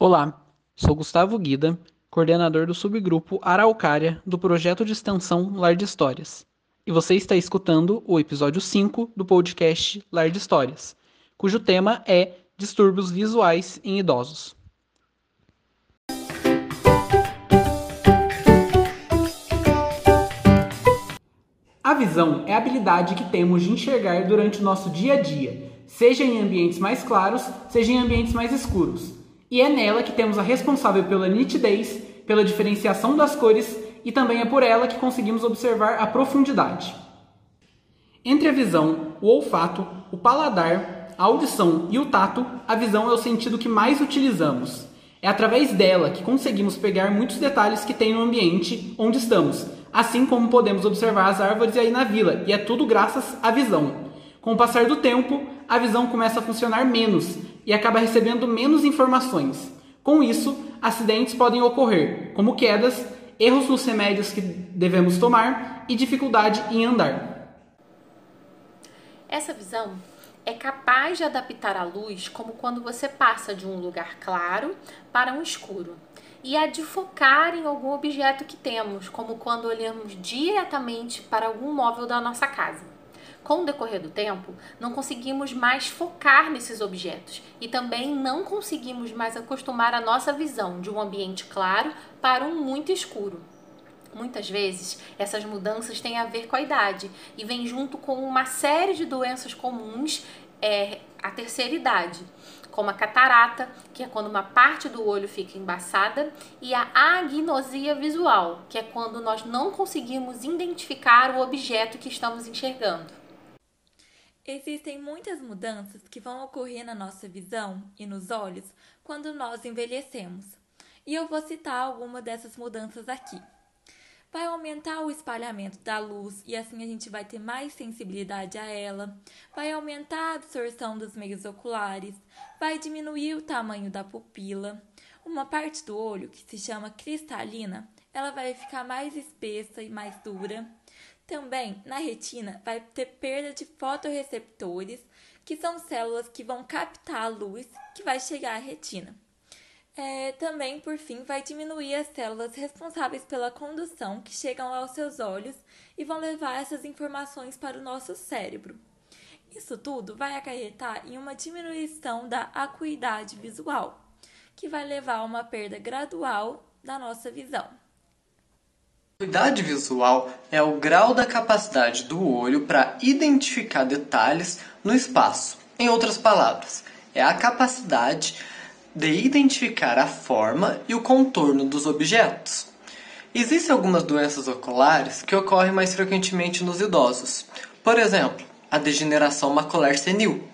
Olá, sou Gustavo Guida, coordenador do subgrupo Araucária do projeto de extensão Lar de Histórias. E você está escutando o episódio 5 do podcast Lar de Histórias, cujo tema é distúrbios visuais em idosos. A visão é a habilidade que temos de enxergar durante o nosso dia a dia, seja em ambientes mais claros, seja em ambientes mais escuros. E é nela que temos a responsável pela nitidez, pela diferenciação das cores e também é por ela que conseguimos observar a profundidade. Entre a visão, o olfato, o paladar, a audição e o tato, a visão é o sentido que mais utilizamos. É através dela que conseguimos pegar muitos detalhes que tem no ambiente onde estamos, assim como podemos observar as árvores aí na vila, e é tudo graças à visão. Com o passar do tempo, a visão começa a funcionar menos e acaba recebendo menos informações. Com isso, acidentes podem ocorrer, como quedas, erros nos remédios que devemos tomar e dificuldade em andar. Essa visão é capaz de adaptar a luz como quando você passa de um lugar claro para um escuro e a de focar em algum objeto que temos, como quando olhamos diretamente para algum móvel da nossa casa. Com o decorrer do tempo, não conseguimos mais focar nesses objetos e também não conseguimos mais acostumar a nossa visão de um ambiente claro para um muito escuro. Muitas vezes, essas mudanças têm a ver com a idade e vêm junto com uma série de doenças comuns é, à terceira idade como a catarata, que é quando uma parte do olho fica embaçada, e a agnosia visual, que é quando nós não conseguimos identificar o objeto que estamos enxergando. Existem muitas mudanças que vão ocorrer na nossa visão e nos olhos quando nós envelhecemos. E eu vou citar alguma dessas mudanças aqui vai aumentar o espalhamento da luz e assim a gente vai ter mais sensibilidade a ela, vai aumentar a absorção dos meios oculares, vai diminuir o tamanho da pupila. Uma parte do olho, que se chama cristalina, ela vai ficar mais espessa e mais dura. Também na retina vai ter perda de fotorreceptores, que são células que vão captar a luz que vai chegar à retina. É, também, por fim, vai diminuir as células responsáveis pela condução que chegam aos seus olhos e vão levar essas informações para o nosso cérebro. Isso tudo vai acarretar em uma diminuição da acuidade visual, que vai levar a uma perda gradual da nossa visão. Acuidade visual é o grau da capacidade do olho para identificar detalhes no espaço. Em outras palavras, é a capacidade de identificar a forma e o contorno dos objetos. Existem algumas doenças oculares que ocorrem mais frequentemente nos idosos. Por exemplo, a degeneração macular senil,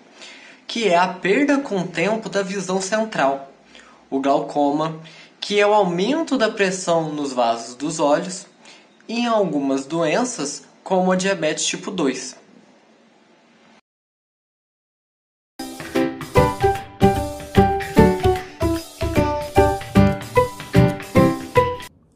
que é a perda com o tempo da visão central. O glaucoma, que é o aumento da pressão nos vasos dos olhos. E em algumas doenças, como a diabetes tipo 2.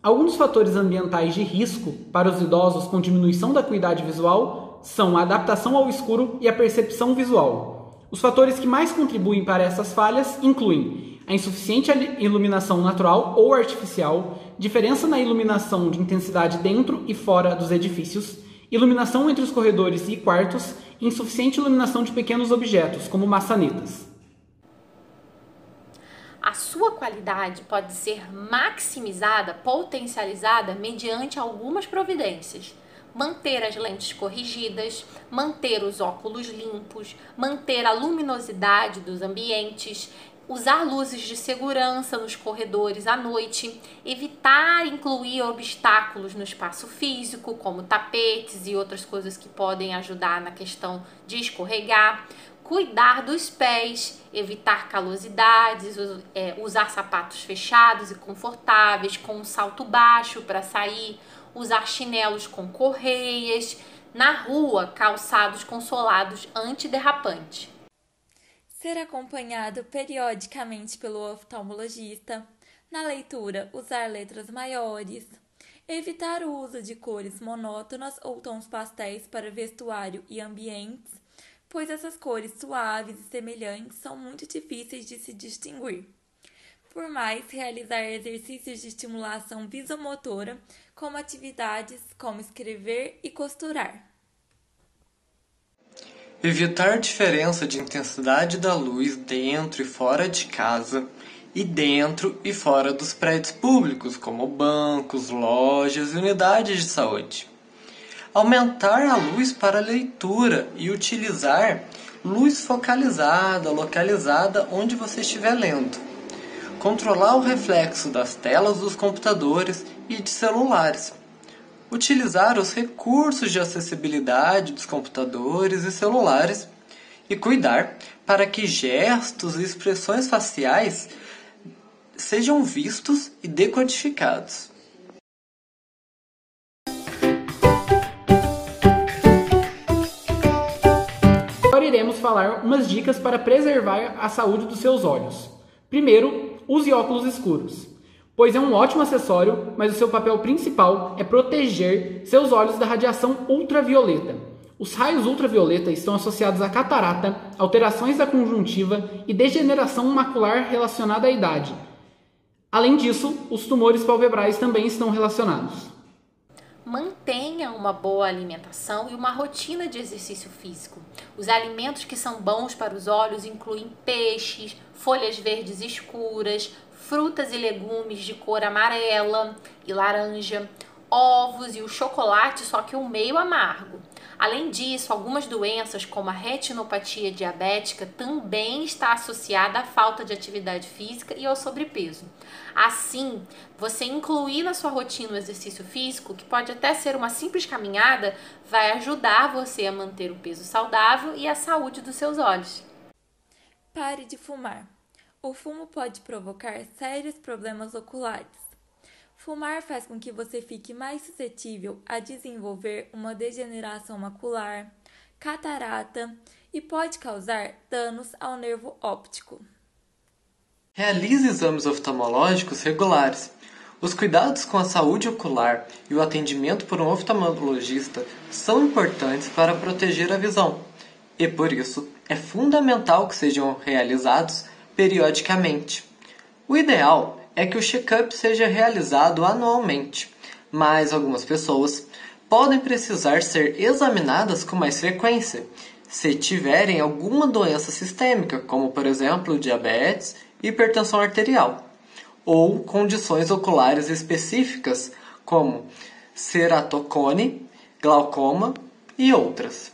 Alguns fatores ambientais de risco para os idosos com diminuição da acuidade visual são a adaptação ao escuro e a percepção visual. Os fatores que mais contribuem para essas falhas incluem a insuficiente iluminação natural ou artificial, diferença na iluminação de intensidade dentro e fora dos edifícios, iluminação entre os corredores e quartos e insuficiente iluminação de pequenos objetos, como maçanetas a sua qualidade pode ser maximizada, potencializada mediante algumas providências. Manter as lentes corrigidas, manter os óculos limpos, manter a luminosidade dos ambientes, usar luzes de segurança nos corredores à noite, evitar incluir obstáculos no espaço físico, como tapetes e outras coisas que podem ajudar na questão de escorregar, cuidar dos pés, evitar calosidades, é, usar sapatos fechados e confortáveis, com um salto baixo para sair, usar chinelos com correias, na rua, calçados consolados antiderrapante. Ser acompanhado periodicamente pelo oftalmologista. Na leitura, usar letras maiores. Evitar o uso de cores monótonas ou tons pastéis para vestuário e ambientes pois essas cores suaves e semelhantes são muito difíceis de se distinguir. por mais realizar exercícios de estimulação visomotora, como atividades como escrever e costurar. Evitar diferença de intensidade da luz dentro e fora de casa e dentro e fora dos prédios públicos, como bancos, lojas e unidades de saúde. Aumentar a luz para leitura e utilizar luz focalizada, localizada onde você estiver lendo. Controlar o reflexo das telas dos computadores e de celulares. Utilizar os recursos de acessibilidade dos computadores e celulares e cuidar para que gestos e expressões faciais sejam vistos e decodificados. Agora iremos falar umas dicas para preservar a saúde dos seus olhos. Primeiro, use óculos escuros, pois é um ótimo acessório, mas o seu papel principal é proteger seus olhos da radiação ultravioleta. Os raios ultravioleta estão associados a catarata, alterações da conjuntiva e degeneração macular relacionada à idade, Além disso, os tumores palpebrais também estão relacionados. Mantenha uma boa alimentação e uma rotina de exercício físico. Os alimentos que são bons para os olhos incluem peixes, folhas verdes escuras, frutas e legumes de cor amarela e laranja, ovos e o chocolate, só que um meio amargo. Além disso, algumas doenças, como a retinopatia diabética, também está associada à falta de atividade física e ao sobrepeso. Assim, você incluir na sua rotina o exercício físico, que pode até ser uma simples caminhada, vai ajudar você a manter o peso saudável e a saúde dos seus olhos. Pare de fumar. O fumo pode provocar sérios problemas oculares. Fumar faz com que você fique mais suscetível a desenvolver uma degeneração macular, catarata e pode causar danos ao nervo óptico. Realize exames oftalmológicos regulares. Os cuidados com a saúde ocular e o atendimento por um oftalmologista são importantes para proteger a visão, e por isso é fundamental que sejam realizados periodicamente. O ideal é que o check-up seja realizado anualmente, mas algumas pessoas podem precisar ser examinadas com mais frequência se tiverem alguma doença sistêmica, como por exemplo diabetes hipertensão arterial, ou condições oculares específicas, como ceratocone, glaucoma e outras.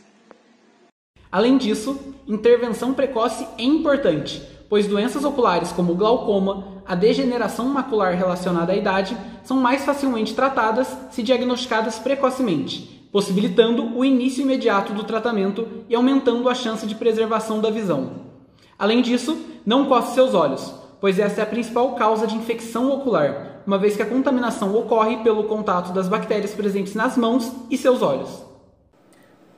Além disso, intervenção precoce é importante, pois doenças oculares como glaucoma, a degeneração macular relacionada à idade são mais facilmente tratadas se diagnosticadas precocemente, possibilitando o início imediato do tratamento e aumentando a chance de preservação da visão. Além disso, não coce seus olhos, pois essa é a principal causa de infecção ocular, uma vez que a contaminação ocorre pelo contato das bactérias presentes nas mãos e seus olhos.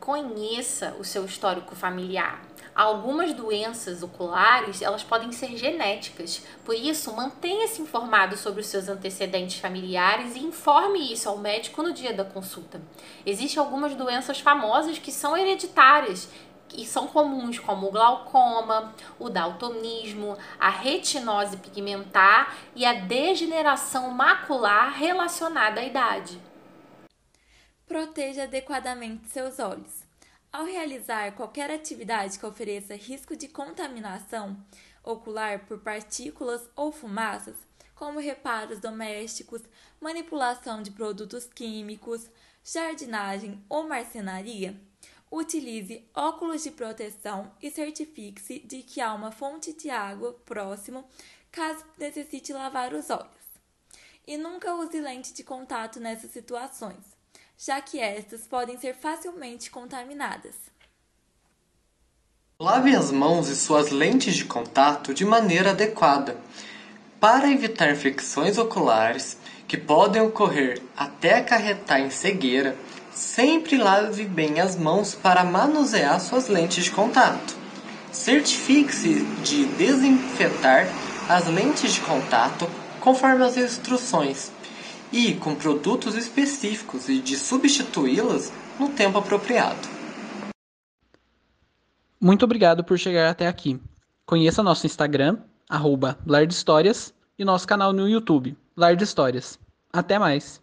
Conheça o seu histórico familiar. Algumas doenças oculares, elas podem ser genéticas. Por isso, mantenha-se informado sobre os seus antecedentes familiares e informe isso ao médico no dia da consulta. Existem algumas doenças famosas que são hereditárias e são comuns, como o glaucoma, o daltonismo, a retinose pigmentar e a degeneração macular relacionada à idade. Proteja adequadamente seus olhos. Ao realizar qualquer atividade que ofereça risco de contaminação ocular por partículas ou fumaças, como reparos domésticos, manipulação de produtos químicos, jardinagem ou marcenaria, utilize óculos de proteção e certifique-se de que há uma fonte de água próximo caso necessite lavar os olhos. E nunca use lente de contato nessas situações já que estas podem ser facilmente contaminadas. Lave as mãos e suas lentes de contato de maneira adequada. Para evitar infecções oculares que podem ocorrer até acarretar em cegueira, sempre lave bem as mãos para manusear suas lentes de contato. Certifique-se de desinfetar as lentes de contato conforme as instruções e com produtos específicos e de substituí-las no tempo apropriado. Muito obrigado por chegar até aqui. Conheça nosso Instagram, arroba e nosso canal no YouTube, Lar de Histórias. Até mais!